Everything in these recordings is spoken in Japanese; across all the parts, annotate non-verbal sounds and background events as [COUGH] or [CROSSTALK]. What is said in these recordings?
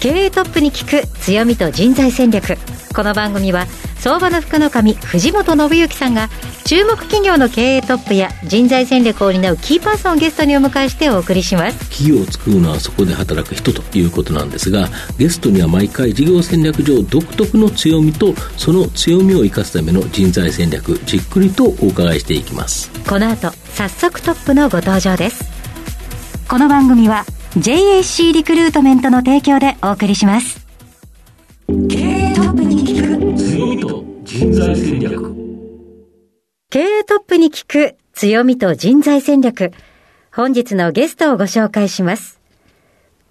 経営トップに聞く強みと人材戦略。この番組は相場の福の神藤本信之さんが注目企業の経営トップや人材戦略を担うキーパーソンをゲストにお迎えしてお送りします。企業を作るのはそこで働く人ということなんですがゲストには毎回事業戦略上独特の強みとその強みを生かすための人材戦略じっくりとお伺いしていきます。この後早速トップのご登場です。この番組は JAC リクルートメントの提供でお送りします。経営トップに聞く強みと人材戦略。経営トップに聞く強みと人材戦略。本日のゲストをご紹介します。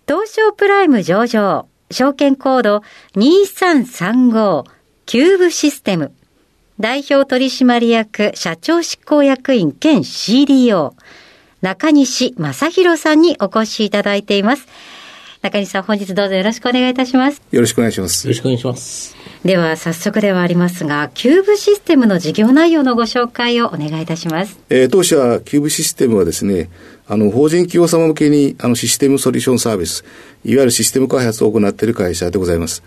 東証プライム上場証券コード2335キューブシステム。代表取締役社長執行役員兼 CDO 中西正弘さんにお越しいただいています。中西さん、本日どうぞよろしくお願いいたします。よろしくお願いします。よろしくお願いしますでは、早速ではありますが、キューブシステムの事業内容のご紹介をお願いいたします。えー当社キューブシステムはですね、あの、法人企業様向けに、あの、システムソリューションサービス、いわゆるシステム開発を行っている会社でございます。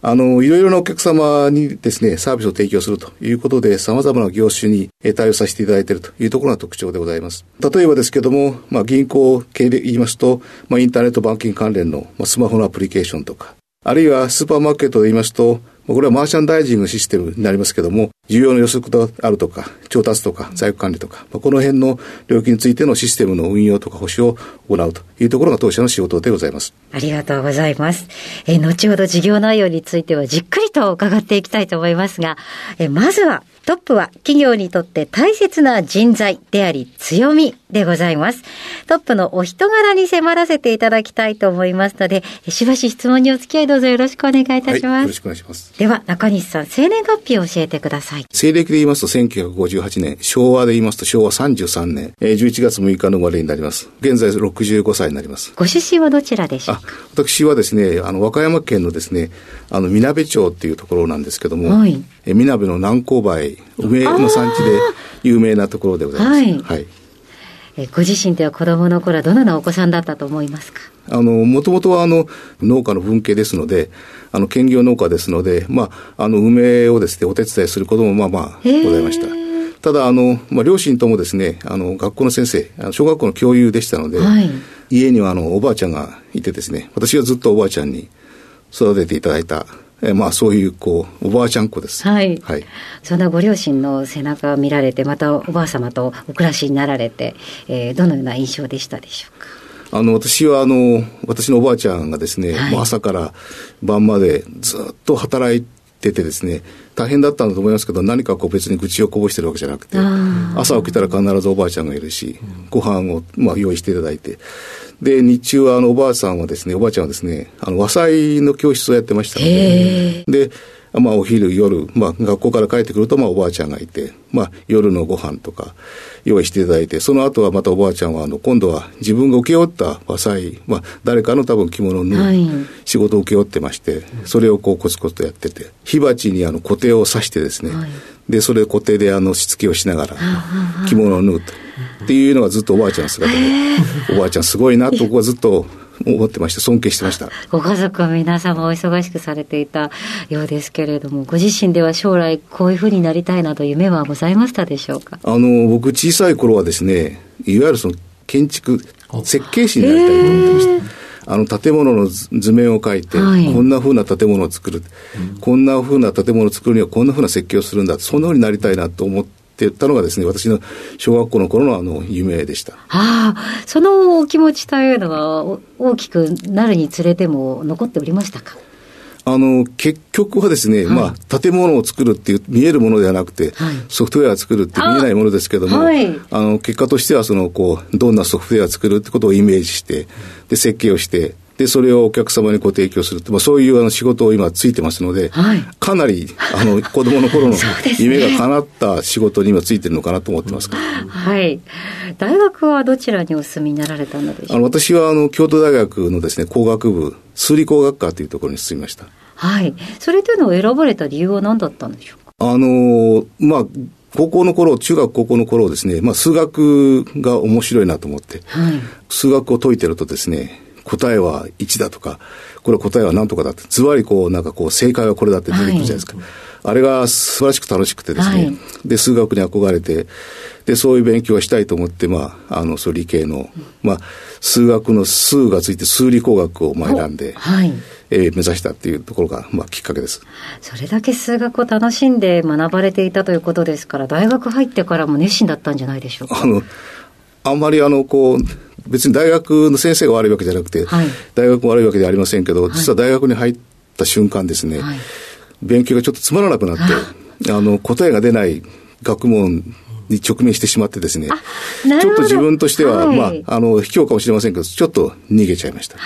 あの、いろいろなお客様にですね、サービスを提供するということで、様々な業種に対応させていただいているというところが特徴でございます。例えばですけども、まあ、銀行系で言いますと、まあ、インターネットバンキング関連の、まあ、スマホのアプリケーションとか、あるいはスーパーマーケットで言いますと、これはマーシャンダイジングシステムになりますけども、需要の予測であるとか、調達とか、在庫管理とか、この辺の領域についてのシステムの運用とか保守を行うというところが当社の仕事でございます。ありがとうございます。え後ほど事業内容についてはじっくりと伺っていきたいと思いますが、えまずはトップは企業にとって大切な人材であり強みでございます。トップのお人柄に迫らせていただきたいと思いますので、えーしばし質問にお付き合いどうぞよろしくお願いいたしはい、よます。ろしくお願いします。では、中西さん、生年月日を教えてください。西暦で言いますと1958年、昭和で言いますと昭和33年、えー11月6日の生まれになります。現在65歳になります。ご出身はどちらでしょうあか、私はですね、あの、和歌山県のですね、あの、みなべ町っていうところなんですけども、はいえみなべの南勾梅、梅の産地で有名なところでございます。はいはい。えーご自身では子供の頃はどのようなお子さんだったと思いますか？あの、もともとはあの、農家の文系ですので、あの、兼業農家ですので、まあ、あの、梅をですね、お手伝いすることもまあまあ、ございました。ただ、あの、まあ、両親ともですね、あの、学校の先生、小学校の教諭でしたので、はい家にはあの、おばあちゃんがいてですね、私はずっとおばあちゃんに育てていただいた、えまあ、そういう、こう、おばあちゃん子です。はいはい。そんなご両親の背中を見られて、またおばあ様とお暮らしになられて、えーどのような印象でしたでしょうか？あの、私は、あの、私のおばあちゃんがですね、はい朝から晩までずっと働いててですね、大変だったんだと思いますけど、何かこう別に愚痴をこぼしてるわけじゃなくてあ、朝起きたら必ずおばあちゃんがいるし、ご飯を、まあ、用意していただいて、で、日中は、あの、おばあさんはですね、おばあちゃんはですね、あの、和裁の教室をやってましたので、で、まあ、お昼、夜、まあ、学校から帰ってくると、まあ、おばあちゃんがいて、まあ、夜のご飯とか、用意していただいて、その後はまたおばあちゃんは、あの、今度は自分が請け負った和裁、まあ、誰かの多分着物を縫う、はい。仕事を請け負ってまして、それをこう、コツコツとやってて、火鉢にあの、固定を刺してですね、はい。で、それ固定であの、しつけをしながら、着物を縫うと。っていうのがずっとおばあちゃんの姿で、おばあちゃんすごいなと僕はずっと思ってました。尊敬してました。ご家族は皆様お忙しくされていたようですけれども、ご自身では将来こういうふうになりたいなど夢はございましたでしょうか？あの、僕小さい頃はですね、いわゆるその建築、設計士になりたいと思ってました。あの、建物の図図面を描いて、はいこんな風な建物を作る、こんな風な建物を作るにはこんな風な設計をするんだ、そんな風になりたいなと思ってたのがですね、私の小学校の頃のあの、夢でした。ああ、そのお気持ちというのはお大きくなるにつれても残っておりましたか？あの、結局はですね、はい。まあ、建物を作るっていう見えるものではなくて、はい。ソフトウェアを作るって見えないものですけども、あはい。あの、結果としては、その、こう、どんなソフトウェアを作るってことをイメージして、で、設計をして、で、それをお客様にご提供するまあ、そういうあの仕事を今ついてますので、はい、かなり、あの、子供の頃の [LAUGHS] 夢が叶った仕事に今ついてるのかなと思ってます。はい。大学はどちらにお住みになられたのでしょう？かあの、私はあの、京都大学のですね、工学部、数理工学科というところに進みました。はい。それというのを選ばれた理由は何だったんでしょうか？あの、まあ、高校の頃、中学高校の頃ですね、まあ、数学が面白いなと思って、はい、数学を解いてるとですね、答えは1だとか、これ答えは何とかだって、ずわりこう、なんかこう、正解はこれだって出てくるじゃないですか。はい、あれが素晴らしく楽しくてですね、はい、で、数学に憧れて、で、そういう勉強をしたいと思って、まあ、あの、そう理系の、まあ、数学の数がついて数理工学をまあ選んで、はい、えー、目指したっていうところが、まあ、きっかけです。それだけ数学を楽しんで学ばれていたということですから、大学入ってからも熱心だったんじゃないでしょうか。あの、あんまりあの、こう、別に大学の先生が悪いわけじゃなくて、はい、大学も悪いわけではありませんけど、実は大学に入った瞬間ですね、はい、勉強がちょっとつまらなくなって、あの、答えが出ない学問に直面してしまってですね、ちょっと自分としては、はい、まあ、あの、卑怯かもしれませんけど、ちょっと逃げちゃいました。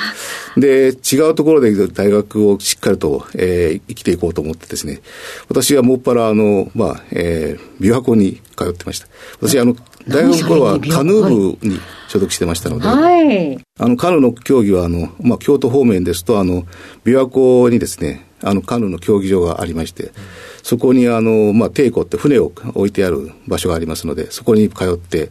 で、違うところで大学をしっかりと、えー、生きていこうと思ってですね、私はもっぱら、あの、まあ、えー、琵琶湖に通ってました。私、あの、大学の頃はカヌー部に所属してましたので、はい、あの、カヌーの競技は、あの、まあ、京都方面ですと、あの、琵琶湖にですね、あの、カヌーの競技場がありまして、そこにあの、まあ、帝湖って船を置いてある場所がありますので、そこに通って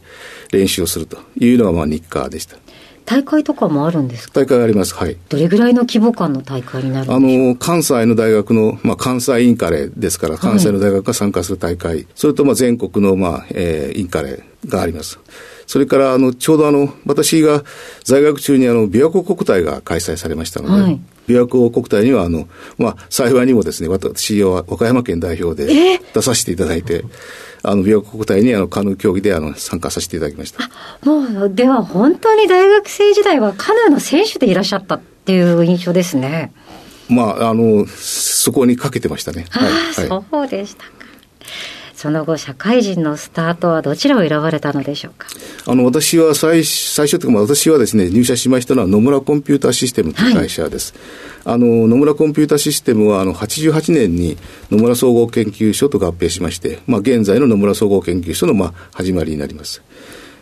練習をするというのがまあ日課でした。大会とかもあるんですか？大会あります。はい。どれぐらいの規模感の大会になるんであの、関西の大学の、まあ、関西インカレですから、関西の大学が参加する大会、はい、それとまあ全国の、まあ、えー、インカレがあります。それから、あの、ちょうどあの、私が在学中にあの、琵琶湖国体が開催されましたので、はい、琵琶湖国体には、あの、まあ、幸いにもですね、私は和歌山県代表で出させていただいて、あの、琵琶湖国体にあの、カヌー競技であの、参加させていただきました。もう、では本当に大学生時代はカヌーの選手でいらっしゃったっていう印象ですね。まあ、あの、そこにかけてましたね。はい、そうでしたか。その後、社会人のスタートはどちらを選ばれたのでしょうか？あの、私は最最初というか、私はですね、入社しましたのは野村コンピューターシステムという会社です。はい、あの、野村コンピューターシステムは、あの、88年に野村総合研究所と合併しまして、まあ、現在の野村総合研究所の、まあ、始まりになります。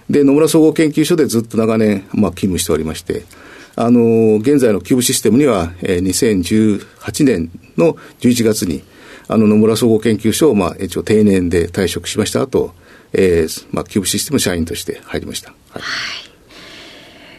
で、野村総合研究所でずっと長年、まあ、勤務しておりまして、あの、現在のキューブシステムには、えー、2018年の11月に、あの野村総合研究所を、まあ、一応定年で退職しました後、えー、まあ、キューブシステム社員として入りました。はい。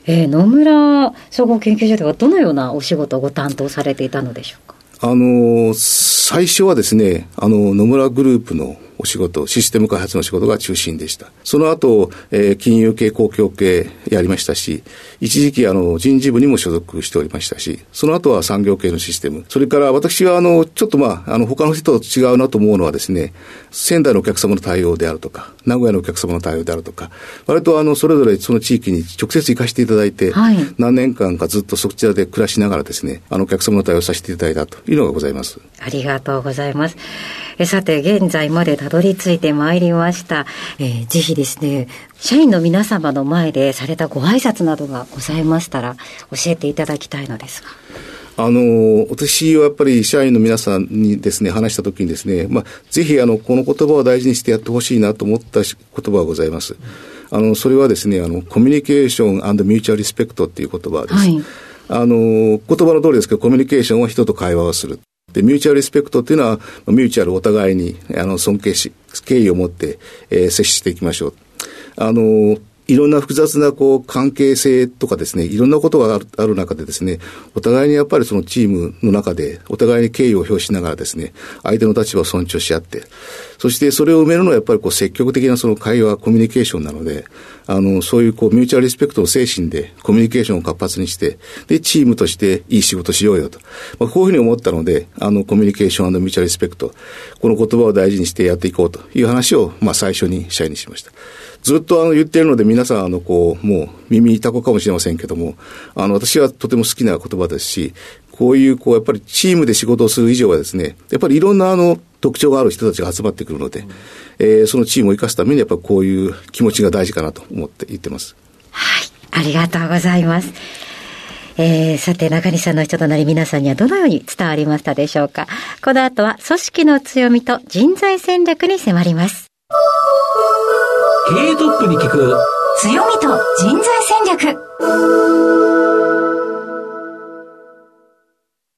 えー、野村総合研究所ではどのようなお仕事をご担当されていたのでしょうか？あの、最初はですね、あの、野村グループのお仕事、システム開発の仕事が中心でした。その後、えー、金融系、公共系やりましたし、一時期あの人事部にも所属しておりましたし、その後は産業系のシステム。それから私はあの、ちょっとまあ、あの、他の人と違うなと思うのはですね、仙台のお客様の対応であるとか、名古屋のお客様の対応であるとか、割とあの、それぞれその地域に直接行かせていただいて、はい、何年間かずっとそちらで暮らしながらですね、あの、お客様の対応させていただいたというのがございます。ありがとうございます。えさて、現在までたどり着いてまいりました。えー、ぜひですね、社員の皆様の前でされたご挨拶などがございましたら、教えていただきたいのですが。あの、私はやっぱり社員の皆さんにですね、話したときにですね、まあ、ぜひあの、この言葉を大事にしてやってほしいなと思った言葉がございます。あの、それはですね、あの、コミュニケーションミューチャルリスペクトっていう言葉です。はい、あの、言葉の通りですけど、コミュニケーションは人と会話をする。で、ミューチャルリスペクトっていうのは、ミューチャルお互いに、あの、尊敬し、敬意を持って、えー、接していきましょう。あの、いろんな複雑なこう関係性とかですね、いろんなことがある中でですね、お互いにやっぱりそのチームの中で、お互いに敬意を表しながらですね、相手の立場を尊重し合って、そしてそれを埋めるのはやっぱりこう積極的なその会話、コミュニケーションなので、あの、そういうこうミューチャルリスペクトの精神でコミュニケーションを活発にして、で、チームとしていい仕事しようよと。まあ、こういうふうに思ったので、あの、コミュニケーションミューチャルリスペクト、この言葉を大事にしてやっていこうという話を、まあ、最初に社員にしました。ずっとあの言っているので皆さんあのこう、もう耳痛子かもしれませんけども、あの私はとても好きな言葉ですし、こういうこうやっぱりチームで仕事をする以上はですね、やっぱりいろんなあの特徴がある人たちが集まってくるので、うん、えー、そのチームを生かすためにやっぱりこういう気持ちが大事かなと思って言ってます。はい、ありがとうございます。えー、さて、中西さんの人となり皆さんにはどのように伝わりましたでしょうかこの後は組織の強みと人材戦略に迫ります。経営トップに聞く強みと人材戦略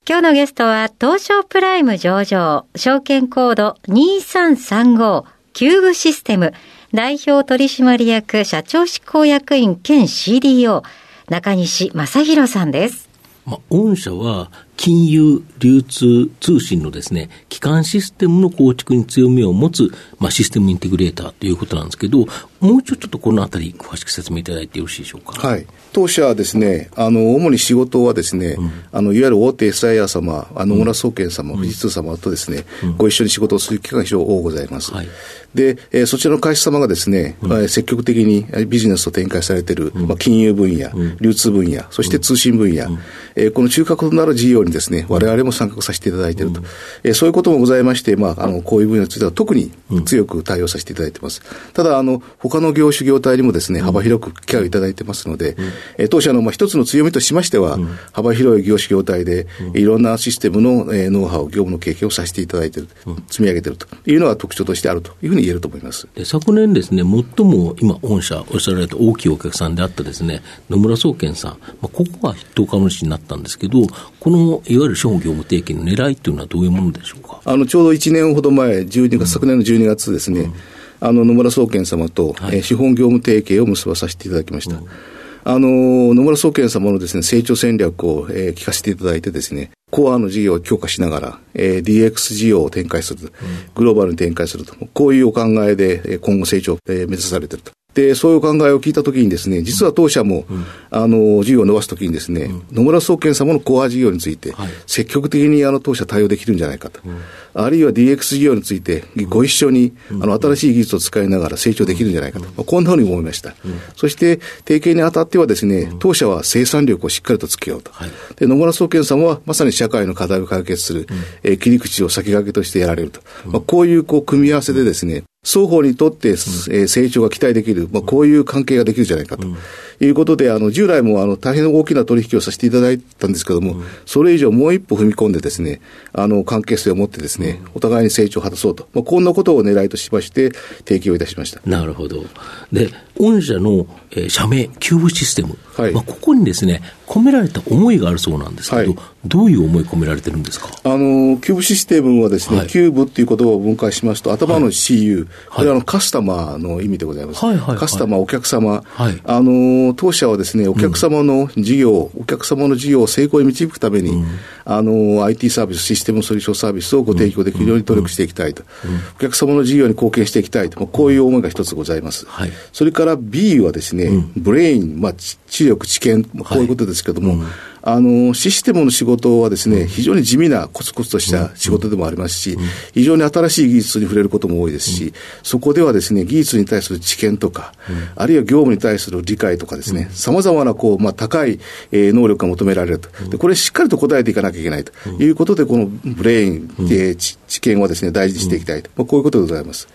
今日のゲストは東証プライム上場証券コード2335キューブシステム代表取締役社長執行役員兼 CDO 中西正弘さんです。まあ、御社は金融、流通、通信のですね、基幹システムの構築に強みを持つ、まあ、システムインテグレーターということなんですけど、もうちょっとこのあたり、詳しく説明いただいてよろしいでしょうか？はい。当社はですね、あの、主に仕事はですね、うん、あの、いわゆる大手 SIR 様、あの、野村総研様、富士通様とですね、うん、ご一緒に仕事をする機会が非常に多ございます。はい、で、えー、そちらの会社様がですね、うん、積極的にビジネスを展開されている、まあ、金融分野、流通分野、そして通信分野、えー、この中核となる事業にですね、我々も参画させていただいていると、うん、えー、そういうこともございまして、まあ、あのこういう分野については特に強く対応させていただいています。うん、ただあの、他の業種業態にもですね、幅広くケアをいただいてますので、うん、えー、当社のまあ一つの強みとしましては、幅広い業種業態で、いろんなシステムの、えー、ノウハウ、業務の経験をさせていただいている、積み上げていると。いうのが特徴としてあるというふうに言えると思います。で昨年ですね、最も今、御社おっしゃられた大きいお客さんであったですね、野村総研さん、まあ、ここが筆頭株主になったんですけど、このいわゆる資本業務提携の狙いというのはどういうものでしょうか？あのちょうど1年ほど前、12月、うん、昨年の12月ですね、うん、あの野村総研様と、はい、えー、資本業務提携を結ばさせていただきました。うん。あの、野村総研様のですね、成長戦略を、えー、聞かせていただいてですね、コアの事業を強化しながら、えー、DX 事業を展開する、グローバルに展開すると、こういうお考えで、今後成長を、えー、目指されていると。で、そういう考えを聞いたときにですね、実は当社も、うん、あの、事業を伸ばすときにですね、うん、野村総研様のコア事業について、積極的にあの当社対応できるんじゃないかと。うん。あるいは DX 事業についてご一緒に、あの新しい技術を使いながら成長できるんじゃないかと、まあ、こんなふうに思いました。そして提携にあたってはですね、当社は生産力をしっかりとつけようと。で野村総研さんはまさに社会の課題を解決する、えー、切り口を先駆けとしてやられると。まあ、こういうこう組み合わせでですね、双方にとって、えー、成長が期待できる、まあ、こういう関係ができるじゃないかと。いうことで、あの、従来もあの、大変大きな取引をさせていただいたんですけども、うん、それ以上もう一歩踏み込んでですね、あの、関係性を持ってですね、うん、お互いに成長を果たそうと、まあ、こんなことを狙いとしまして、提供いたしました。なるほど。で、御社の、えー、社名、キューブシステム。はい、まあ、ここにですね、込められた思いがあるそうなんですけど、はい、どういう思い込められてるんですか？あの、キューブシステムはですね、はい、キューブっていう言葉を分解しますと、頭の CU、これはあのカスタマーの意味でございます。はいはいはい、カスタマー、お客様、はい、あの、当社はですね、お客様の事業、うん、お客様の事業を成功に導くために、うん、あの、IT サービス、システムソリューションサービスをご提供できるように努力していきたいと。お客様の事業に貢献していきたいと。こういう思いが一つございます。はい、それから B はですね、ブレイン、まあ、知力、知見、こういうことですけども、あの、システムの仕事はですね、非常に地味なコツコツとした仕事でもありますし、非常に新しい技術に触れることも多いですし、そこではですね、技術に対する知見とか、あるいは業務に対する理解とかですね、様々なこう、まあ、高い、えー、能力が求められると。で、これしっかりと答えていかなきゃいけないと。いうことで、このブレイン、えー、知見はですね、大事にしていきたいと。まあ、こういうことでございます。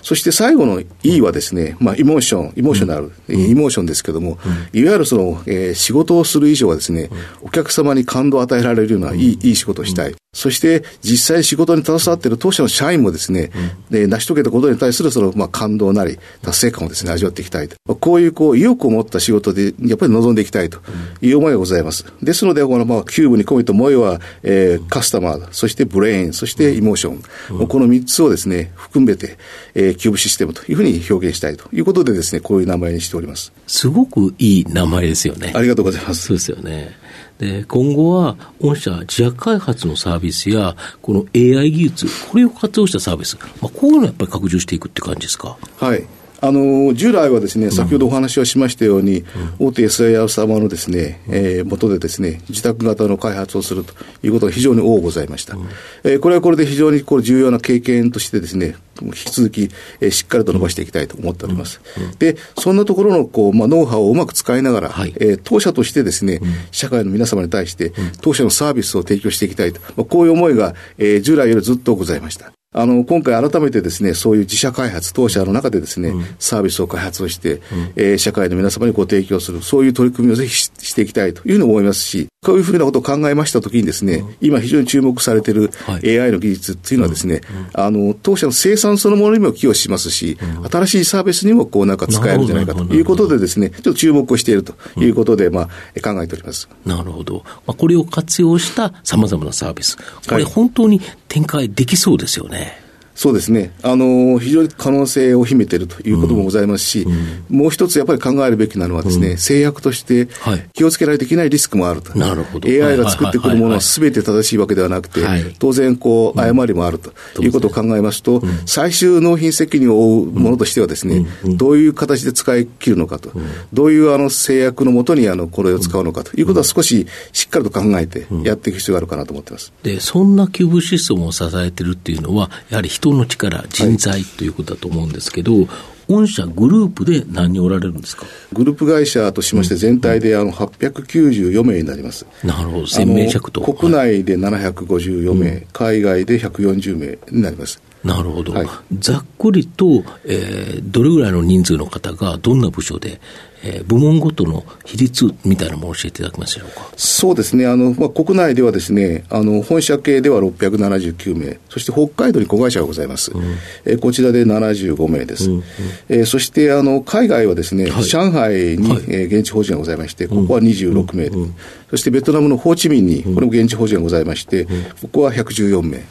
そして最後の E はですね、まあ、イモーション、イモーショナル、イモーションですけども、いわゆるその、えー、仕事をする以上はですね、お客様に感動を与えられるようないい,、いい仕事をしたい。そして、実際仕事に携わっている当社の社員もですね、で成し遂げたことに対するその、まあ、感動なり、達成感をですね、味わっていきたいと。まあ、こういう、こう、意欲を持った仕事で、やっぱり望んでいきたいという思いがございます。ですので、この、まあ、キューブに込めた思いは、えー、カスタマー、そして brain、そして emotion。この3つをですね、含めて、えー、キューブシステムというふうに表現したいということでですね、こういう名前にしております。すごくいい名前ですよね。ありがとうございます。そうですよね。で今後は、御社、自社開発のサービスや、この AI 技術、これを活用したサービス、まあ、こういうのをやっぱり拡充していくって感じですか？はいあの従来はですね、先ほどお話をしましたように、うん、大手 SIR 様のですね、えー、元でですね、自宅型の開発をするということが非常に多ございました。うん、えー、これはこれで非常にこれ重要な経験としてですね、引き続き、えー、しっかりと伸ばしていきたいと思っております。うん、で、そんなところのこう、まあ、ノウハウをうまく使いながら、はい、えー、当社としてですね、社会の皆様に対して、当社のサービスを提供していきたいと、まあ、こういう思いが、えー、従来よりずっとございました。あの、今回改めてですね、そういう自社開発、当社の中でですね、うん、サービスを開発をして、うん、えー、社会の皆様にご提供する、そういう取り組みをぜひしていきたいというふうに思いますし、こういうふうなことを考えましたときにですね、うん、今非常に注目されてい。る AI の技術っていうのはですね、あの、当社の生産そのものにも寄与しますし、新しいサービスにもこうなんか使えるんじゃないかということでですね、ちょっと注目をしているということで、まあ、考えております。なるほど。まあ、これを活用した様々なサービス。これ本当に展開できそうですよね。そうですね。あの、非常に可能性を秘めているということもございますし、うん、もう一つやっぱり考えるべきなのはですね、うん、制約として気をつけないといけないリスクもあると。なるほど。AI が作ってくるものは全て正しいわけではなくて、当然こう、誤りもあると。い。うことを考えますと、最終納品責任を負うものとしてはですね、どういう形で使い切るのかと、どういうあの制約のもとにあのこれを使うのかと。いうことは少ししっかりと考えてやっていく必要があるかなと思ってます。で、そんなキューブシステムを支えてるっていうのは、やはり人の力、人材ということだと思うんですけど、はい御社グループで何人おられるんですか？グループ会社としまして、全体であの894名になります。なるほど、1000名弱と。国内で754名、はい、海外で140名になります。なるほど、はい、ざっくりと、えー、どれぐらいの人数の方がどんな部署で、えー、部門ごとの比率みたいなものを教えていただけますでしょうか？そうですね、あのまあ、国内ではですねあの本社系では679名、そして北海道に子会社がございます、うん、えー、こちらで75名です、うんうん、えー、そしてあの海外はですね、はい、上海に、はい、えー、現地法人がございまして、ここは26名、うん。うん、そしてベトナムのホーチミンに、これも現地法人がございまして、ここは114名。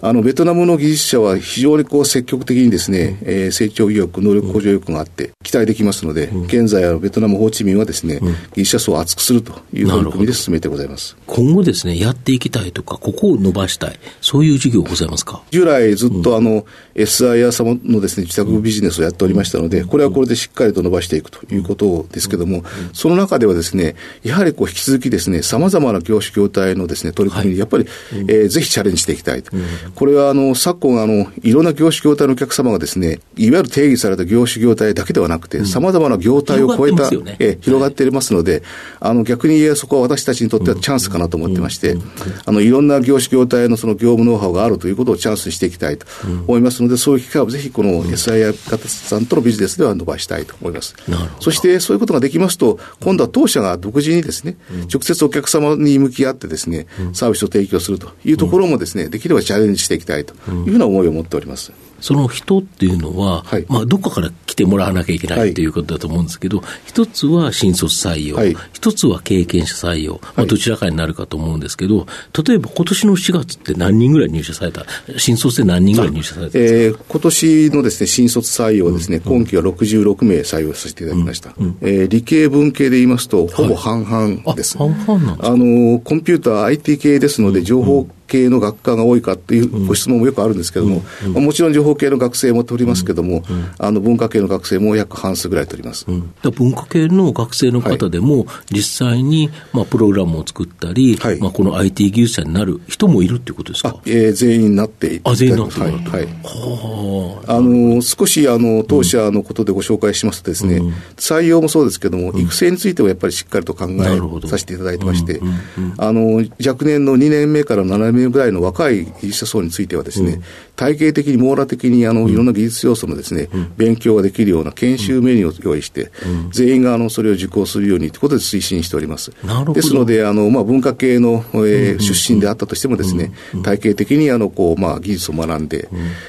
あの、ベトナムの技術者は非常にこう積極的にですね、うん、えー、成長意欲、能力向上意欲があって、期待できますので、うん、現在はベトナム、ホーチミンはですね、うん、技術者層を厚くするという取り組みで進めてございます。今後ですね、やっていきたいとか、ここを伸ばしたい、そういう事業ございますか？従来ずっとあの、SIR 様のですね、自宅ビジネスをやっておりましたので、これはこれでしっかりと伸ばしていくということですけども、その中ではですね、やはりこう引き続きですね、様々な業種業態のですね、取り組みにやっぱり、はい、えー、ぜひチャレンジしていきたいと。これはあの、昨今、あの、いろんな業種業態のお客様がですね、いわゆる定義された業種業態だけではなくて、さまざまな業態を超えた、ね、え広がっていますので、あの、逆に言えそこは私たちにとってはチャンスかなと思ってまして、あの、いろんな業種業態のその業務ノウハウがあるということをチャンスにしていきたいと思いますので、そういう機会をぜひこの SIR 方さんとのビジネスでは伸ばしたいと思います。そしてそういうことができますと、今度は当社が独自にですね、直接お客様に向き合ってですね、サービスを提供するというところもですね、できればチャレンジしていきたいというふうな思いを持っております。その人っていうのは、はい、まあ、どこから来てもらわなきゃいけないとい。うことだと思うんですけど、一、つは新卒採用、一、つは経験者採用、まあ、どちらかになるかと思うんですけど、例えば今年の4月って何人ぐらい入社された、新卒で何人ぐらい入社されたえー、今年のですね、新卒採用はですね、うん、今期は66名採用させていただきました。うんうん、えー、理系文系で言いますと、ほぼ半々です。はい、半々なんですあの、コンピューター IT 系ですので、情報系の学科が多いかっていうご質問もよくあるんですけれども、うん。うん、もちろん情報系の学生も取りますけれども、うん、あの文化系の学生も約半数ぐらい取ります、文化系の学生の方でも、実際に、まあ、プログラムを作ったり、はい、まあ、この IT 技術者になる人もいるっていうことですか、えー、全員なってあ全員なってはい。はい、はあ。の少しあの当社のことでご紹介しますとですね、採用もそうですけれども、育成についてはやっぱりしっかりと考えさせていただいてまして、あの若年の2年目から7年目ぐらいの若い技術者層についてはですね、うん、体系的に網羅的にあのいろんな技術要素のですね、うん、勉強ができるような研修メニューを用意して、うん、全員があのそれを受講するようにということで推進しております。ですので、あのまあ、文化系の、えー、出身であったとしてもですね、体系的にあのこう、まあ、技術を学んで、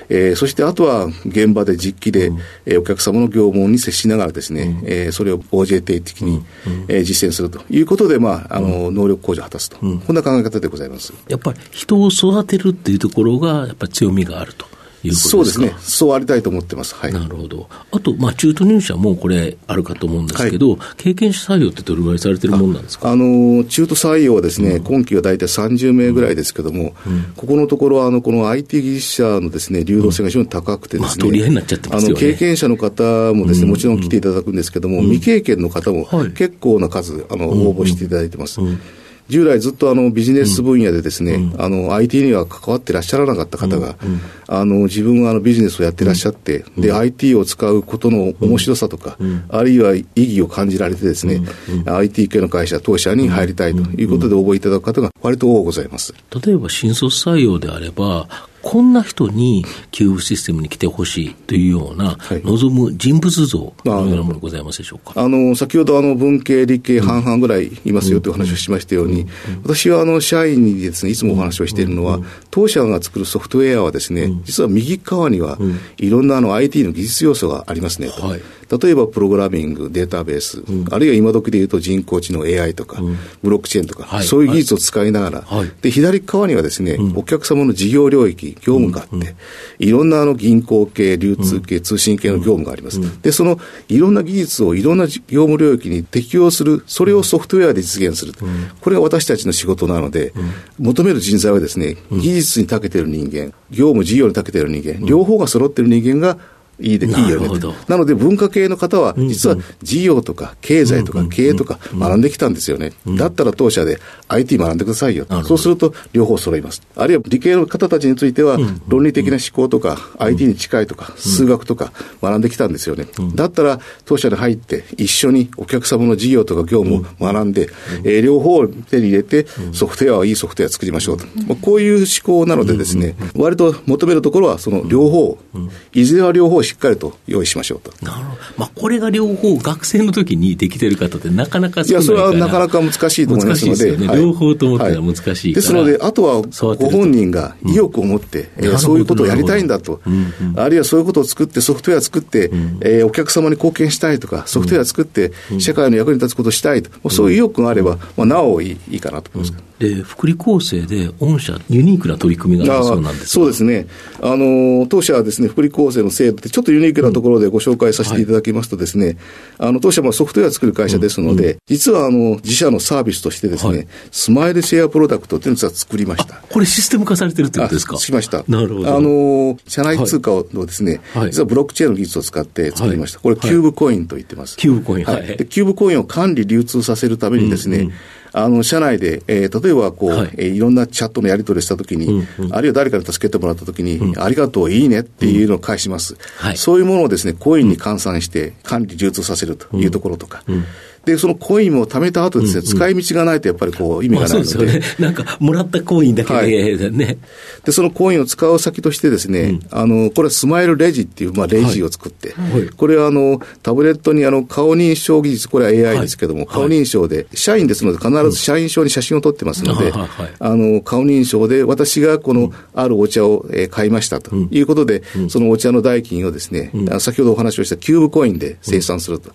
えー、そしてあとは現場で実機で、えー、お客様の業務に接しながらですね、えー、それを OJT 的に、えー、実践するということで、まあ、あの能力向上を果たすと、こんな考え方でございます。やっぱり人を育てるっていうところが、やっぱり強みがあると。そうですね、そうありたいと思ってます、はい、なるほど、あと、まあ、中途入社もこれ、あるかと思うんですけど、はい、経験者採用ってどれぐらいされてるもんなんですか？あの中途採用はですね、うん、今期は大体30名ぐらいですけども、うん、ここのところあの、この IT 技術者のです、ね、流動性が非常に高くてですね、うんまあ、取り合いになっちゃってますよ、ね、あの経験者の方もですね、もちろん来ていただくんですけども、未経験の方も結構な数、あの応募していただいてます。従来ずっとあのビジネス分野でですね、うん、あの IT には関わってらっしゃらなかった方が、うん、あの自分はあのビジネスをやってらっしゃって、うん、で IT を使うことの面白さとか、あるいは意義を感じられてですね、IT 系の会社当社に入りたいということで応募いただく方が割と多ございます。例えば新卒採用であればこんな人にキューブシステムに来てほしいというような、望む人物像のようなものございますでしょうか？あの、先ほどあの、文系、理系半々ぐらいいますよという話をしましたように、私はあの、社員にですね、いつもお話をしているのは、当社が作るソフトウェアはですね、実は右側には、いろんなあの、IT の技術要素がありますねと。はい例えばプログラミング、データベース、うん、あるいは今時で言うと人工知能 AI とか、うん、ブロックチェーンとか、はい、そういう技術を使いながら、はい、で、左側にはですね、うん、お客様の事業領域、業務があって、いろんなあの銀行系、流通系、通信系の業務があります。で、そのいろんな技術をいろんな業務領域に適用する、それをソフトウェアで実現する。これが私たちの仕事なので、求める人材はですね、技術に長けている人間、業務事業に長けている人間、両方が揃っている人間がいいでいいよねなので文化系の方は、実は事業とか経済とか経営とか学んできたんですよね。だったら当社で IT 学んでくださいよ。そうすると両方揃います。あるいは理系の方たちについては、論理的な思考とか IT に近いとか数学とか学んできたんですよね。だったら当社に入って一緒にお客様の事業とか業務を学んで、え両方を手に入れてソフトウェアはいいソフトウェア作りましょうと。こういう思考なのでですね、割と求めるところはその両方、いずれは両方しっかりと用意しましょうと。なるほど。まあ、これが両方学生の時にできてる方ってなかなかいや、それはなかなか難しいと思いますので。でね。はい、両方と思ったら難しいですので、あとはご本人が意欲を持って、うん、えー、そういうことをやりたいんだと、うん。うん、あるいはそういうことを作って、ソフトウェア作って、うん、えー、お客様に貢献したいとか、ソフトウェア作って、社会の役に立つことをしたいと、そういう意欲があれば、まあ、なおいいいいかなと思います。で、福利厚生で、御社、ユニークな取り組みがあるそうなんですそうですね。あの、当社はですね、福利厚生の制度で、ちょっとユニークなところでご紹介させていただきますとですね、はい、あの、当社はソフトウェア作る会社ですので、うんうん、実はあの、自社のサービスとしてですね、はい、スマイルシェアプロダクトっていうのを作りました。これシステム化されてるってことですか？しました。なるほど。あの、社内通貨をですね、はい、実はブロックチェーンの技術を使って作りました。これ、キューブコインと言ってます。キューブコイン、はい。で、キューブコインを管理、流通させるためにですね、うんうんあの、社内で、えー、例えば、こう、はい、えー、いろんなチャットのやり取りしたときに、うんうん、あるいは誰かに助けてもらったときに、うん、ありがとう、いいねっていうのを返します、うん。はい、そういうものをですね、コインに換算して管理、流通させるというところとか、うんで、そのコインを貯めた後ですね、使い道がないとやっぱりこう意味がないので。そうでね。なんか、もらったコインだけで、ね、で、そのコインを使う先としてですね、あの、これはスマイルレジっていう、まあ、レジを作って、これはあの、タブレットにあの、顔認証技術、これは AI ですけども、顔認証で、社員ですので必ず社員証に写真を撮ってますので、あの、顔認証で私がこの、あるお茶を買いましたということで、そのお茶の代金をですね、先ほどお話をしたキューブコインで生産すると。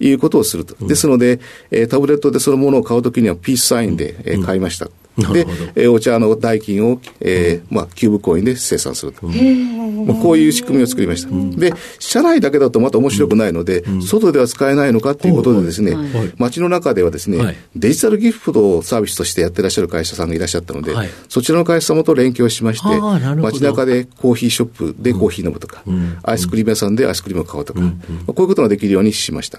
いうことをすると。ですので、えー、タブレットでそのものを買うときにはピースサインで、えー、買いました。で、えー、お茶の代金を、えーまあ、キューブコインで生産すると。まあ、こういう仕組みを作りました。で、社内だけだとまた面白くないので、外では使えないのかということでですね、街の中ではですね、デジタルギフトをサービスとしてやってらっしゃる会社さんがいらっしゃったので、そちらの会社様と連携をしまして、街中でコーヒーショップでコーヒー飲むとか、アイスクリーム屋さんでアイスクリームを買うとか、こういうことができるようにしました。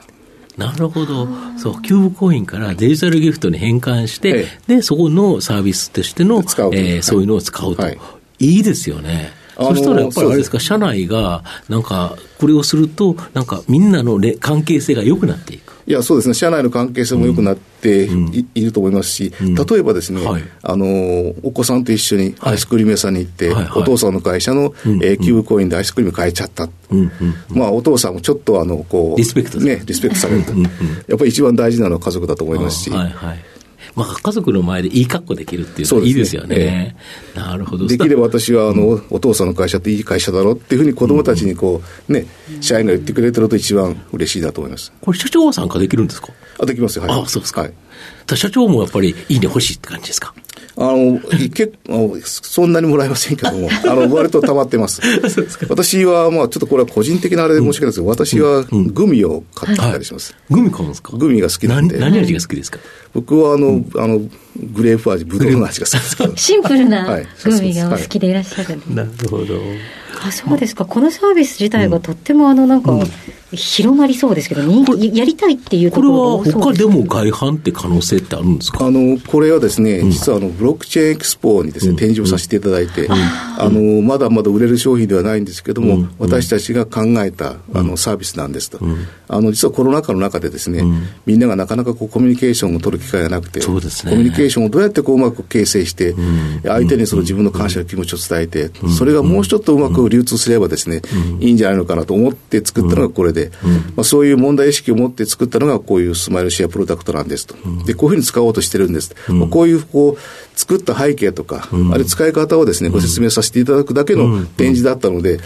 なるほど。そう、キューブコインからデジタルギフトに変換して、ええ、で、そこのサービスとしての、えー、そういうのを使うと。はい、いいですよね。そしたらやっぱりあれですか、社内が、なんか、これをすると、なんか、みんなの関係性が良くなっていく。いや、そうですね、社内の関係性も良くなってい,、ると思いますし、例えばですね、あの、お子さんと一緒にアイスクリーム屋さんに行って、お父さんの会社の、えキューブコインでアイスクリーム買えちゃった。まあ、お父さんもちょっと、あの、こう、リスペクトね、リスペクトされると。やっぱり一番大事なのは家族だと思いますし。まあ、家族の前でいい格好できるっていうのはいいですよね。ねえー、なるほど。できれば私は、あの、うん、お父さんの会社っていい会社だろっていうふうに子供たちにこう、ね、社員が言ってくれてると一番嬉しいなと思います。これ社長は参加できるんですか？あ、できますよ。はい。あ、そうですか。はい。社長もやっぱりいいね欲しいって感じですか？あの、結構、そんなにもらえませんけども、[LAUGHS] あの、割と溜まってます。私は、まあ、ちょっとこれは個人的なあれで申し訳ないですけど、私はグミを買ったりします。グミ買うんですか？グミが好きなんで。何味が好きですか？僕は、あの、あの、グレープ味、ブドウの味が好きです。シンプルなグミがお好きでいらっしゃる。なるほど。あ、そうですか。このサービス自体がとっても、あの、なんか、広まりそうですけど、ね、やりたいっていうところこれは他でも外販って可能性ってあるんですか？あの、これはですね、実はあの、ブロックチェーンエクスポにですね、展示をさせていただいて、あの、まだまだ売れる商品ではないんですけども、私たちが考えた、あの、サービスなんですと。あの、実はコロナ禍の中でですね、みんながなかなかこう、コミュニケーションを取る機会がなくて、ね。コミュニケーションをどうやってこう、うまく形成して、相手にその自分の感謝の気持ちを伝えて、それがもうちょっとうまく流通すればですね、いいんじゃないのかなと思って作ったのがこれで、まあ、そういう問題意識を持って作ったのがこういうスマイルシェアプロダクトなんですと。で、こういうふうに使おうとしてるんです。まあ、こういうこう、作った背景とか、あれ使い方をですね、ご説明させていただくだけの展示だったので、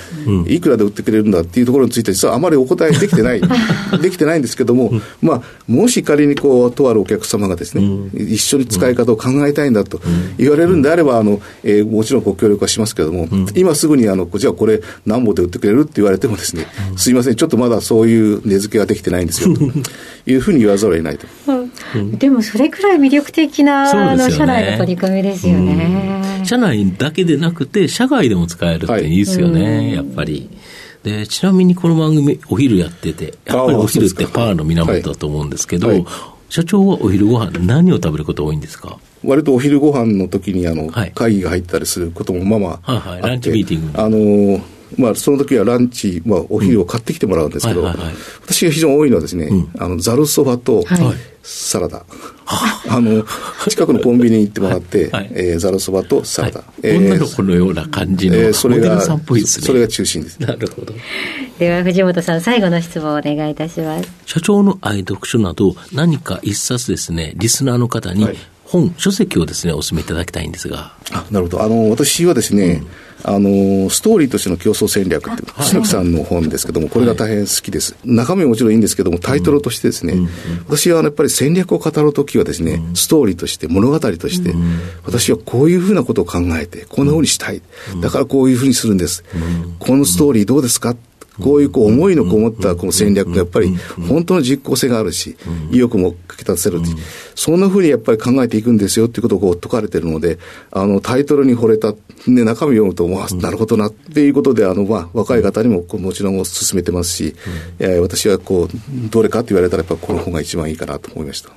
いくらで売ってくれるんだっていうところについて実はあまりお答えできてない、[LAUGHS] できてないんですけども、まあ、もし仮にこう、とあるお客様がですね、一緒に使い方を考えたいんだと言われるんであれば、あの、えー、もちろんご協力はしますけれども、今すぐにあの、じゃあこれ何本で売ってくれるって言われてもですね、すいません、ちょっとまだそういう値付けができてないんですよ、と。いうふうに言わざるを得ないと。でもそれくらい魅力的な、あの社内の取り組みですよね。社内だけでなくて、社外でも使えるっていい。ですよね、やっぱり。で、ちなみにこの番組、お昼やってて、やっぱりお昼ってパワーの源だと思うんですけど、はい。はい、社長はお昼ご飯何を食べること多いんですか？割とお昼ご飯の時にあの、はい、会議が入ったりすることもまあまあはいはい、ランチミーティングあのまあ、その時はランチ、まあ、お昼を買ってきてもらうんですけど、私が非常に多いのはですね、うん、あのざるそばとサラダ、はい、あの近くのコンビニに行ってもらって、はい、えー、ざるそばとサラダ、はい。えー、女の子のような感じの、えー、それがそれが中心です。なるほど。では藤本さん最後の質問をお願いいたします。社長の愛読書など何か一冊ですねリスナーの方に、本、書籍をですね、お勧めいただきたいんですが。あなるほど。あの、私はですね、うん、あの、ストーリーとしての競争戦略って、星野木さんの本ですけども、これが大変好きです。はい、中身ももちろんいいんですけども、タイトルとしてですね、うん、私はやっぱり戦略を語るときはですね、うん、ストーリーとして、物語として、私はこういうふうなことを考えて、こんなふうにしたい。だからこういうふうにするんです。このストーリーどうですか？こういうこう思いのこもったこの戦略がやっぱり本当の実効性があるし、意欲もかき立たせる、そんなふうにやっぱり考えていくんですよっていうことをこう説かれてるので、あのタイトルに惚れた、で中身を読むと、まあ、なるほどなっていうことで、あのまあ若い方にももちろん進めてますし、えー、私はこう、どれかって言われたらやっぱこの方が一番いいかなと思いました。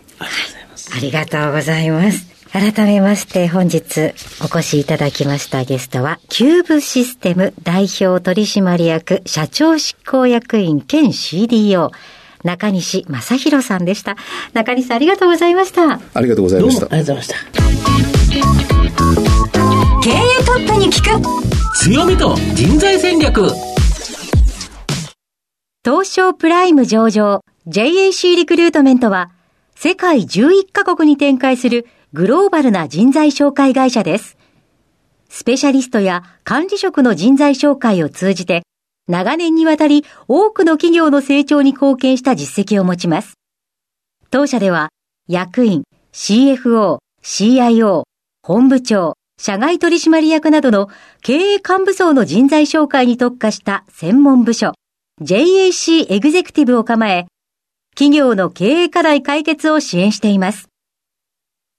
ありがとうございます。改めまして本日お越しいただきましたゲストは、キューブシステム代表取締役社長執行役員兼 CDO、中西正宏さんでした。中西さんありがとうございました。ありがとうございました。ありがとうございました。経営トップに聞く強みと人材戦略東証プライム上場 JAC リクルートメントは世界11カ国に展開するグローバルな人材紹介会社です。スペシャリストや管理職の人材紹介を通じて、長年にわたり多くの企業の成長に貢献した実績を持ちます。当社では、役員、CFO、CIO、本部長、社外取締役などの経営幹部層の人材紹介に特化した専門部署、JAC エグゼクティブを構え、企業の経営課題解決を支援しています。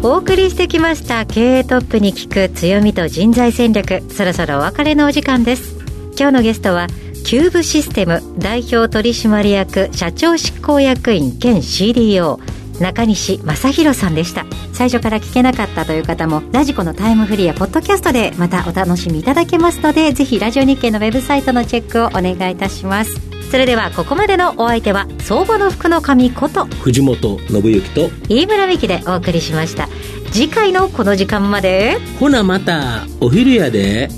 お送りしてきました経営トップに聞く強みと人材戦略。そろそろお別れのお時間です。今日のゲストはキューブシステム代表取締役社長執行役員兼 CDO 中西正弘さんでした。最初から聞けなかったという方もラジコのタイムフリーやポッドキャストでまたお楽しみいただけますのでぜひラジオ日経のウェブサイトのチェックをお願いいたします。それではここまでのお相手は相場の福の神こと藤本信之と飯村美希でお送りしました。次回のこの時間までほなまたお昼やで。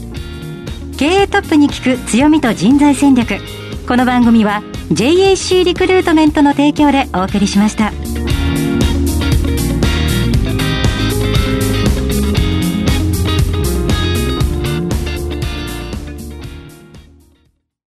経営トップに聞く強みと人材戦略。この番組は JAC リクルートメントの提供でお送りしました。